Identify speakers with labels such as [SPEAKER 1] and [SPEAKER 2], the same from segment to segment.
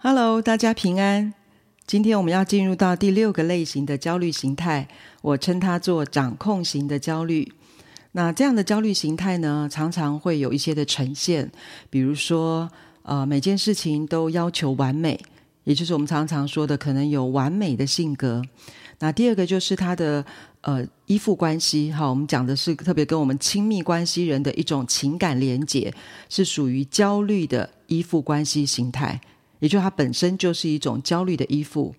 [SPEAKER 1] Hello，大家平安。今天我们要进入到第六个类型的焦虑形态，我称它做掌控型的焦虑。那这样的焦虑形态呢，常常会有一些的呈现，比如说，呃，每件事情都要求完美，也就是我们常常说的，可能有完美的性格。那第二个就是他的呃依附关系，哈，我们讲的是特别跟我们亲密关系人的一种情感连结，是属于焦虑的依附关系形态。也就是它本身就是一种焦虑的依附。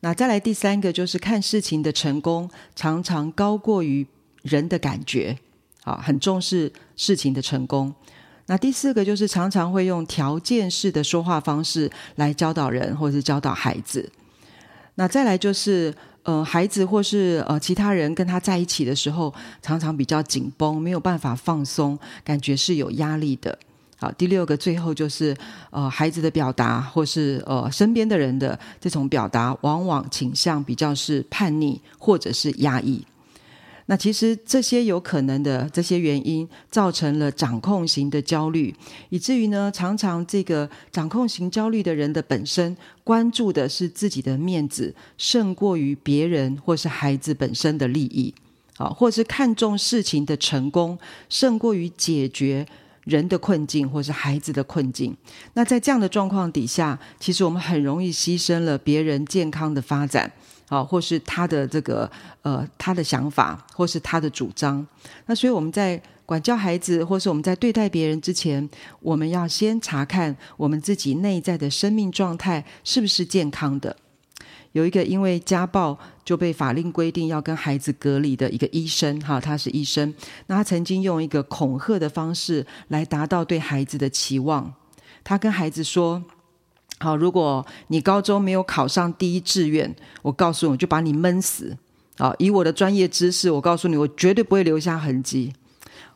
[SPEAKER 1] 那再来第三个就是看事情的成功常常高过于人的感觉，啊，很重视事情的成功。那第四个就是常常会用条件式的说话方式来教导人或者是教导孩子。那再来就是，呃，孩子或是呃其他人跟他在一起的时候，常常比较紧绷，没有办法放松，感觉是有压力的。好，第六个最后就是，呃，孩子的表达或是呃身边的人的这种表达，往往倾向比较是叛逆或者是压抑。那其实这些有可能的这些原因，造成了掌控型的焦虑，以至于呢，常常这个掌控型焦虑的人的本身关注的是自己的面子，胜过于别人或是孩子本身的利益，啊，或是看重事情的成功，胜过于解决。人的困境，或是孩子的困境，那在这样的状况底下，其实我们很容易牺牲了别人健康的发展，啊，或是他的这个呃他的想法，或是他的主张。那所以我们在管教孩子，或是我们在对待别人之前，我们要先查看我们自己内在的生命状态是不是健康的。有一个因为家暴就被法令规定要跟孩子隔离的一个医生，哈，他是医生。那他曾经用一个恐吓的方式来达到对孩子的期望。他跟孩子说：“好，如果你高中没有考上第一志愿，我告诉你，我就把你闷死。啊，以我的专业知识，我告诉你，我绝对不会留下痕迹。”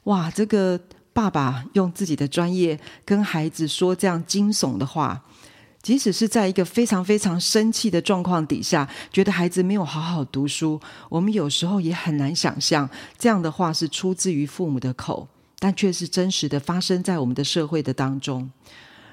[SPEAKER 1] 哇，这个爸爸用自己的专业跟孩子说这样惊悚的话。即使是在一个非常非常生气的状况底下，觉得孩子没有好好读书，我们有时候也很难想象这样的话是出自于父母的口，但却是真实的发生在我们的社会的当中。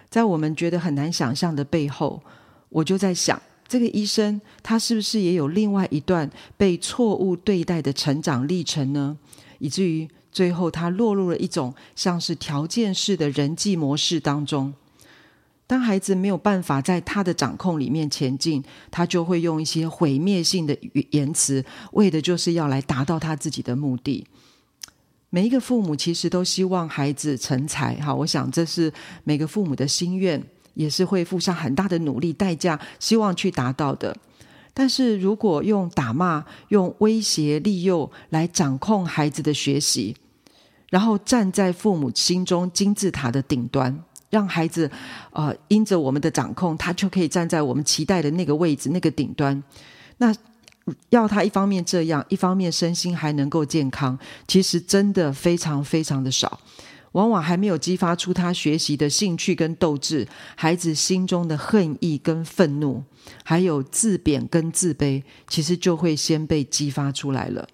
[SPEAKER 1] 在我们觉得很难想象的背后，我就在想，这个医生他是不是也有另外一段被错误对待的成长历程呢？以至于最后他落入了一种像是条件式的人际模式当中。当孩子没有办法在他的掌控里面前进，他就会用一些毁灭性的言辞，为的就是要来达到他自己的目的。每一个父母其实都希望孩子成才，哈，我想这是每个父母的心愿，也是会付上很大的努力代价，希望去达到的。但是如果用打骂、用威胁、利诱来掌控孩子的学习，然后站在父母心中金字塔的顶端。让孩子，呃，因着我们的掌控，他就可以站在我们期待的那个位置、那个顶端。那要他一方面这样，一方面身心还能够健康，其实真的非常非常的少。往往还没有激发出他学习的兴趣跟斗志，孩子心中的恨意跟愤怒，还有自贬跟自卑，其实就会先被激发出来了。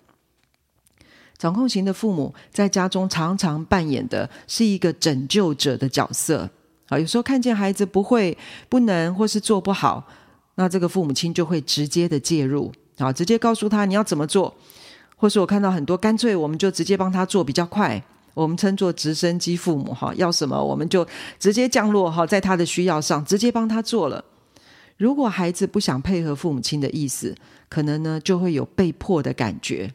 [SPEAKER 1] 掌控型的父母在家中常常扮演的是一个拯救者的角色啊，有时候看见孩子不会、不能或是做不好，那这个父母亲就会直接的介入啊，直接告诉他你要怎么做，或是我看到很多干脆我们就直接帮他做比较快，我们称作直升机父母哈，要什么我们就直接降落哈，在他的需要上直接帮他做了。如果孩子不想配合父母亲的意思，可能呢就会有被迫的感觉。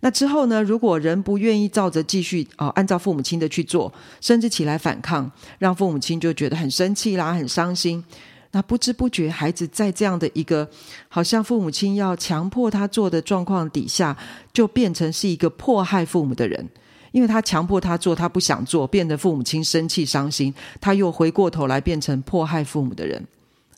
[SPEAKER 1] 那之后呢，如果人不愿意照着继续哦，按照父母亲的去做，甚至起来反抗，让父母亲就觉得很生气啦，很伤心。那不知不觉，孩子在这样的一个好像父母亲要强迫他做的状况底下，就变成是一个迫害父母的人，因为他强迫他做，他不想做，变得父母亲生气伤心，他又回过头来变成迫害父母的人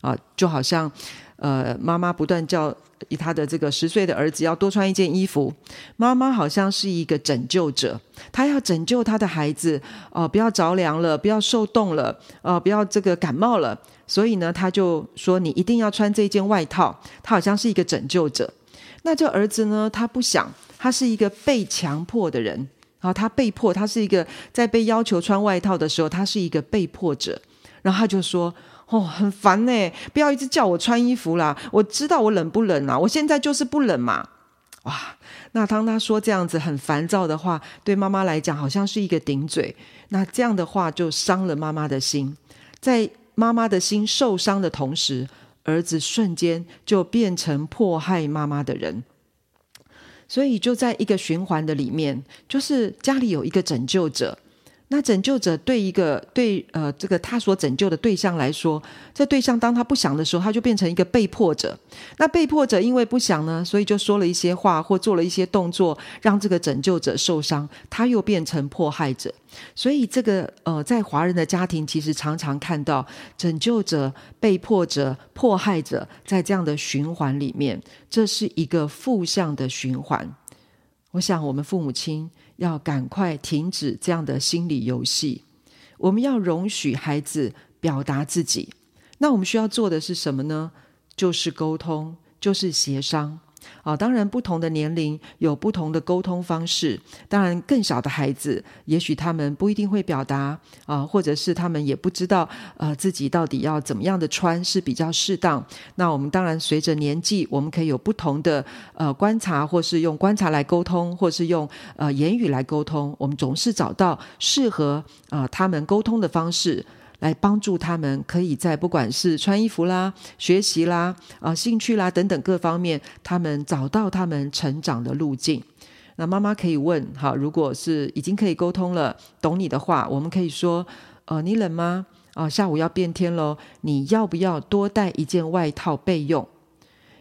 [SPEAKER 1] 啊，就好像呃，妈妈不断叫。以他的这个十岁的儿子要多穿一件衣服，妈妈好像是一个拯救者，她要拯救她的孩子，哦、呃，不要着凉了，不要受冻了，呃，不要这个感冒了，所以呢，他就说你一定要穿这件外套，他好像是一个拯救者。那这儿子呢，他不想，他是一个被强迫的人，然后他被迫，他是一个在被要求穿外套的时候，他是一个被迫者，然后他就说。哦，很烦呢，不要一直叫我穿衣服啦，我知道我冷不冷啊，我现在就是不冷嘛。哇，那当他说这样子很烦躁的话，对妈妈来讲好像是一个顶嘴。那这样的话就伤了妈妈的心，在妈妈的心受伤的同时，儿子瞬间就变成迫害妈妈的人。所以就在一个循环的里面，就是家里有一个拯救者。那拯救者对一个对呃这个他所拯救的对象来说，这对象当他不想的时候，他就变成一个被迫者。那被迫者因为不想呢，所以就说了一些话或做了一些动作，让这个拯救者受伤，他又变成迫害者。所以这个呃，在华人的家庭，其实常常看到拯救者、被迫者、迫害者在这样的循环里面，这是一个负向的循环。我想，我们父母亲。要赶快停止这样的心理游戏，我们要容许孩子表达自己。那我们需要做的是什么呢？就是沟通，就是协商。啊，当然，不同的年龄有不同的沟通方式。当然，更小的孩子，也许他们不一定会表达啊，或者是他们也不知道呃自己到底要怎么样的穿是比较适当。那我们当然随着年纪，我们可以有不同的呃观察，或是用观察来沟通，或是用呃言语来沟通。我们总是找到适合啊、他们沟通的方式。来帮助他们，可以在不管是穿衣服啦、学习啦、啊、兴趣啦等等各方面，他们找到他们成长的路径。那妈妈可以问：好，如果是已经可以沟通了，懂你的话，我们可以说：呃，你冷吗？啊、呃，下午要变天喽，你要不要多带一件外套备用？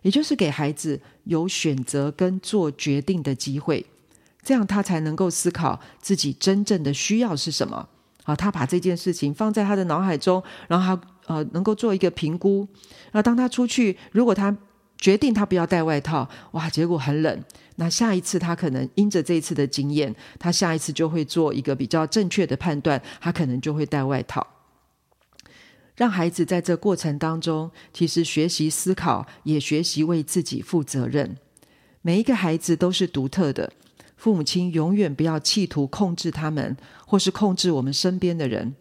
[SPEAKER 1] 也就是给孩子有选择跟做决定的机会，这样他才能够思考自己真正的需要是什么。啊，他把这件事情放在他的脑海中，然后他呃能够做一个评估。那当他出去，如果他决定他不要带外套，哇，结果很冷。那下一次他可能因着这一次的经验，他下一次就会做一个比较正确的判断，他可能就会带外套。让孩子在这过程当中，其实学习思考，也学习为自己负责任。每一个孩子都是独特的。父母亲永远不要企图控制他们，或是控制我们身边的人。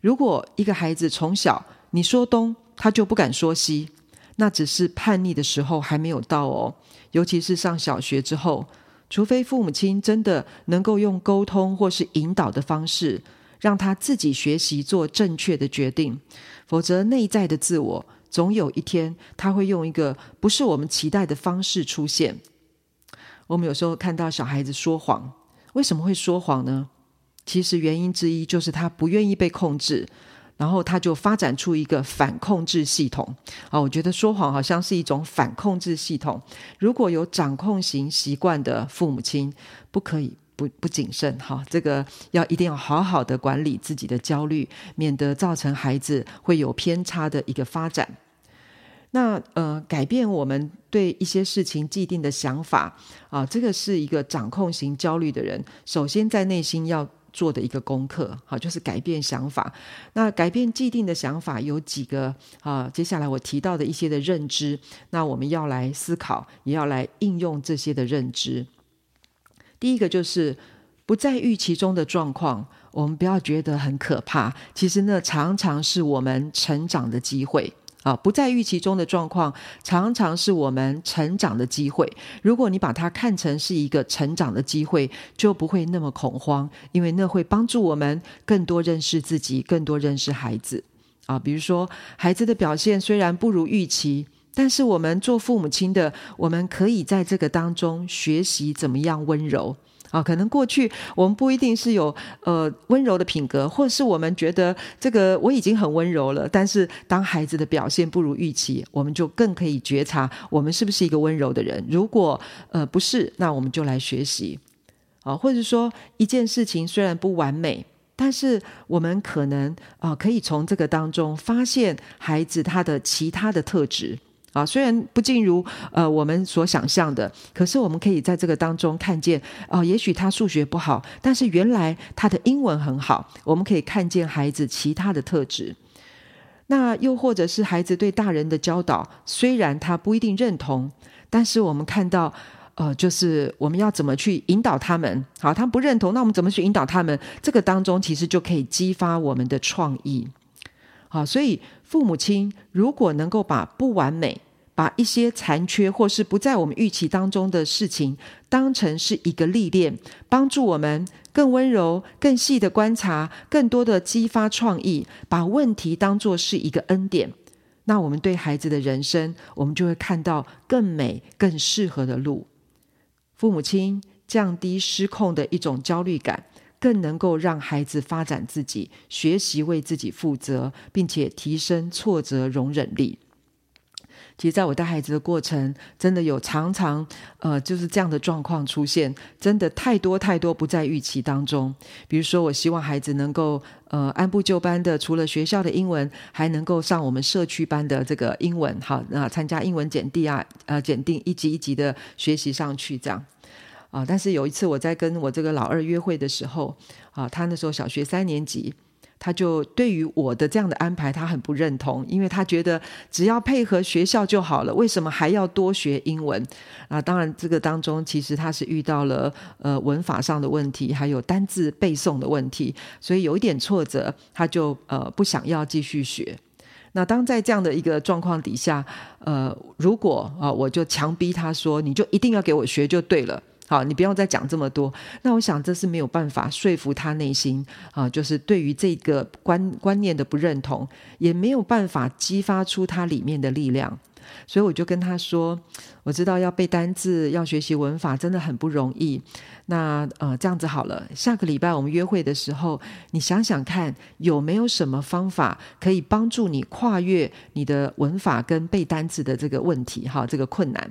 [SPEAKER 1] 如果一个孩子从小你说东，他就不敢说西，那只是叛逆的时候还没有到哦。尤其是上小学之后，除非父母亲真的能够用沟通或是引导的方式，让他自己学习做正确的决定，否则内在的自我总有一天他会用一个不是我们期待的方式出现。我们有时候看到小孩子说谎，为什么会说谎呢？其实原因之一就是他不愿意被控制，然后他就发展出一个反控制系统。啊，我觉得说谎好像是一种反控制系统。如果有掌控型习惯的父母亲，不可以不不谨慎哈，这个要一定要好好的管理自己的焦虑，免得造成孩子会有偏差的一个发展。那呃，改变我们对一些事情既定的想法啊，这个是一个掌控型焦虑的人，首先在内心要做的一个功课，好，就是改变想法。那改变既定的想法有几个啊？接下来我提到的一些的认知，那我们要来思考，也要来应用这些的认知。第一个就是不在预期中的状况，我们不要觉得很可怕，其实那常常是我们成长的机会。啊，不在预期中的状况，常常是我们成长的机会。如果你把它看成是一个成长的机会，就不会那么恐慌，因为那会帮助我们更多认识自己，更多认识孩子。啊，比如说孩子的表现虽然不如预期，但是我们做父母亲的，我们可以在这个当中学习怎么样温柔。啊，可能过去我们不一定是有呃温柔的品格，或是我们觉得这个我已经很温柔了。但是当孩子的表现不如预期，我们就更可以觉察我们是不是一个温柔的人。如果呃不是，那我们就来学习啊，或者说一件事情虽然不完美，但是我们可能啊可以从这个当中发现孩子他的其他的特质。啊，虽然不尽如呃我们所想象的，可是我们可以在这个当中看见，哦、也许他数学不好，但是原来他的英文很好。我们可以看见孩子其他的特质。那又或者是孩子对大人的教导，虽然他不一定认同，但是我们看到，呃，就是我们要怎么去引导他们。好，他不认同，那我们怎么去引导他们？这个当中其实就可以激发我们的创意。好，所以父母亲如果能够把不完美、把一些残缺或是不在我们预期当中的事情当成是一个历练，帮助我们更温柔、更细的观察，更多的激发创意，把问题当作是一个恩典，那我们对孩子的人生，我们就会看到更美、更适合的路。父母亲降低失控的一种焦虑感。更能够让孩子发展自己，学习为自己负责，并且提升挫折容忍力。其实，在我带孩子的过程，真的有常常呃就是这样的状况出现，真的太多太多不在预期当中。比如说，我希望孩子能够呃按部就班的，除了学校的英文，还能够上我们社区班的这个英文，好，那参加英文检定啊，呃，检定一级一级的学习上去，这样。啊！但是有一次我在跟我这个老二约会的时候，啊，他那时候小学三年级，他就对于我的这样的安排他很不认同，因为他觉得只要配合学校就好了，为什么还要多学英文？啊，当然这个当中其实他是遇到了呃文法上的问题，还有单字背诵的问题，所以有一点挫折，他就呃不想要继续学。那当在这样的一个状况底下，呃，如果啊我就强逼他说，你就一定要给我学就对了。好，你不要再讲这么多。那我想这是没有办法说服他内心啊，就是对于这个观观念的不认同，也没有办法激发出他里面的力量。所以我就跟他说：“我知道要背单字，要学习文法，真的很不容易。那呃，这样子好了，下个礼拜我们约会的时候，你想想看，有没有什么方法可以帮助你跨越你的文法跟背单字的这个问题？哈，这个困难。”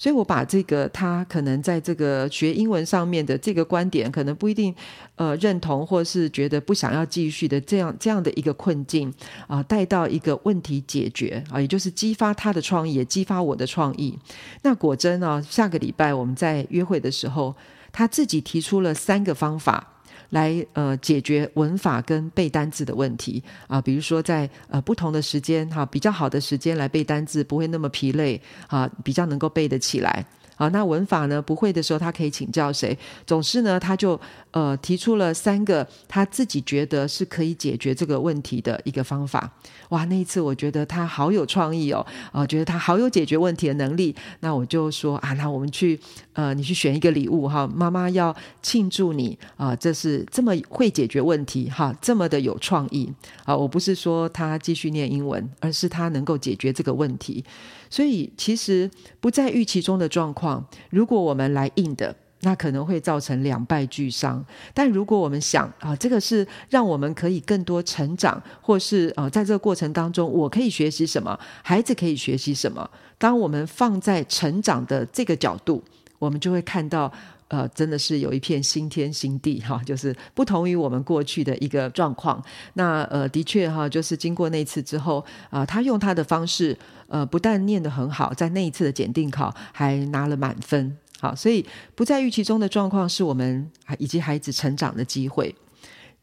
[SPEAKER 1] 所以，我把这个他可能在这个学英文上面的这个观点，可能不一定呃认同，或是觉得不想要继续的这样这样的一个困境啊、带到一个问题解决啊、也就是激发他的创意，也激发我的创意。那果真啊，下个礼拜我们在约会的时候，他自己提出了三个方法。来呃解决文法跟背单字的问题啊，比如说在呃不同的时间哈，比较好的时间来背单字，不会那么疲累啊，比较能够背得起来。啊，那文法呢，不会的时候，他可以请教谁？总之呢，他就呃提出了三个他自己觉得是可以解决这个问题的一个方法。哇，那一次我觉得他好有创意哦，啊、觉得他好有解决问题的能力。那我就说啊，那我们去呃，你去选一个礼物哈，妈妈要庆祝你啊、这是这么会解决问题哈，这么的有创意啊。我不是说他继续念英文，而是他能够解决这个问题。所以，其实不在预期中的状况，如果我们来硬的，那可能会造成两败俱伤。但如果我们想啊，这个是让我们可以更多成长，或是啊，在这个过程当中，我可以学习什么，孩子可以学习什么。当我们放在成长的这个角度，我们就会看到。呃，真的是有一片新天新地哈，就是不同于我们过去的一个状况。那呃，的确哈，就是经过那次之后啊，呃，他用他的方式，呃，不但念得很好，在那一次的检定考还拿了满分。好，所以不在预期中的状况，是我们以及孩子成长的机会。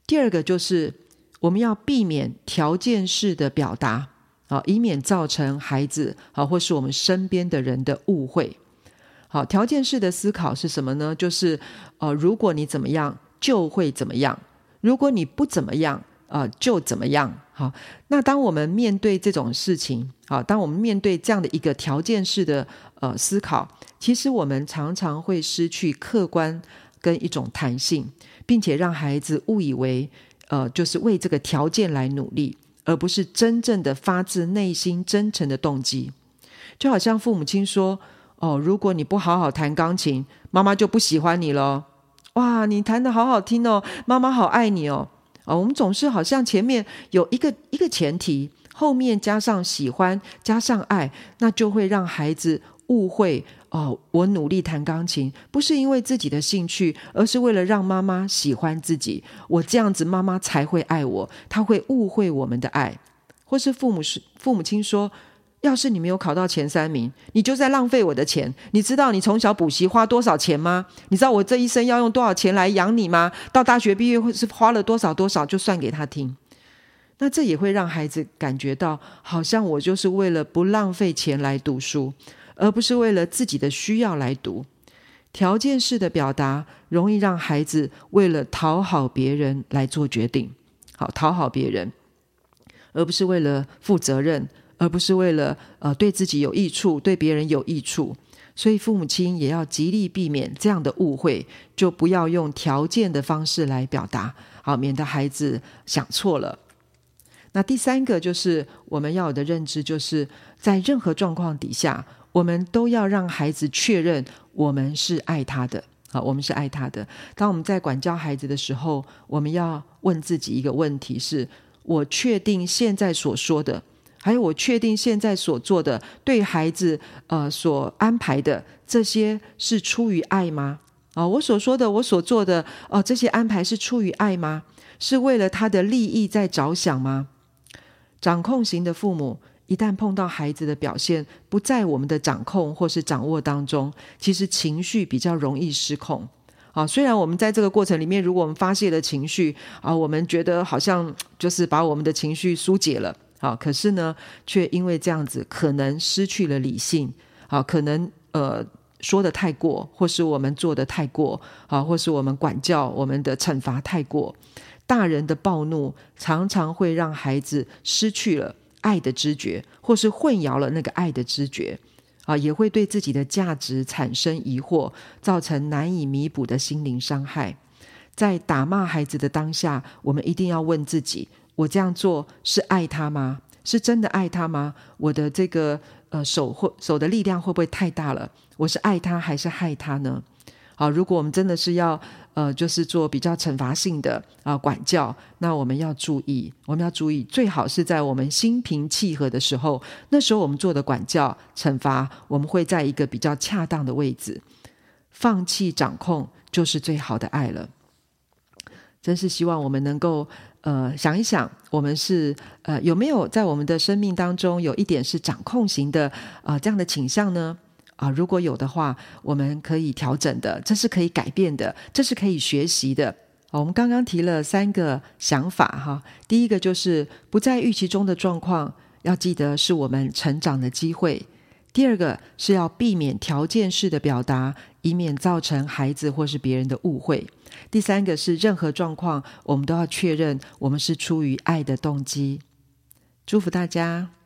[SPEAKER 1] 第二个就是我们要避免条件式的表达啊，以免造成孩子啊或是我们身边的人的误会。好，条件式的思考是什么呢？就是，呃，如果你怎么样，就会怎么样；如果你不怎么样，呃，就怎么样。好，那当我们面对这种事情，好，当我们面对这样的一个条件式的呃思考，其实我们常常会失去客观跟一种弹性，并且让孩子误以为，呃，就是为这个条件来努力，而不是真正的发自内心真诚的动机。就好像父母亲说。哦，如果你不好好弹钢琴，妈妈就不喜欢你了。哇，你弹得好好听哦，妈妈好爱你哦。哦，我们总是好像前面有一个一个前提，后面加上喜欢，加上爱，那就会让孩子误会。哦，我努力弹钢琴，不是因为自己的兴趣，而是为了让妈妈喜欢自己。我这样子，妈妈才会爱我。她会误会我们的爱，或是父母是父母亲说。要是你没有考到前三名，你就在浪费我的钱。你知道你从小补习花多少钱吗？你知道我这一生要用多少钱来养你吗？到大学毕业会是花了多少多少，就算给他听。那这也会让孩子感觉到，好像我就是为了不浪费钱来读书，而不是为了自己的需要来读。条件式的表达容易让孩子为了讨好别人来做决定，好，讨好别人。而不是为了负责任，而不是为了呃对自己有益处、对别人有益处。所以父母亲也要极力避免这样的误会，就不要用条件的方式来表达，好，免得孩子想错了。那第三个就是我们要有的认知，就是在任何状况底下，我们都要让孩子确认我们是爱他的，好，我们是爱他的。当我们在管教孩子的时候，我们要问自己一个问题是：我确定现在所说的。还有，我确定现在所做的对孩子呃所安排的这些是出于爱吗？啊、我所说的，我所做的哦，这些安排是出于爱吗？是为了他的利益在着想吗？掌控型的父母一旦碰到孩子的表现不在我们的掌控或是掌握当中，其实情绪比较容易失控。啊、虽然我们在这个过程里面，如果我们发泄了情绪啊、我们觉得好像就是把我们的情绪疏解了。好，可是呢，却因为这样子，可能失去了理性。好，可能呃说得太过，或是我们做的太过，好，或是我们管教我们的惩罚太过。大人的暴怒常常会让孩子失去了爱的知觉，或是混淆了那个爱的知觉。啊，也会对自己的价值产生疑惑，造成难以弥补的心灵伤害。在打骂孩子的当下，我们一定要问自己。我这样做是爱他吗？是真的爱他吗？我的这个呃手或手的力量会不会太大了？我是爱他还是害他呢？好，如果我们真的是要呃，就是做比较惩罚性的啊、管教，那我们要注意，我们要注意，最好是在我们心平气和的时候，那时候我们做的管教惩罚，我们会在一个比较恰当的位置，放弃掌控就是最好的爱了。真是希望我们能够。呃，想一想，我们是呃有没有在我们的生命当中有一点是掌控型的啊、呃、这样的倾向呢？啊、如果有的话，我们可以调整的，这是可以改变的，这是可以学习的。我们刚刚提了三个想法哈，第一个就是不在预期中的状况，要记得是我们成长的机会；第二个是要避免条件式的表达，以免造成孩子或是别人的误会。第三个是，任何状况，我们都要确认我们是出于爱的动机。祝福大家。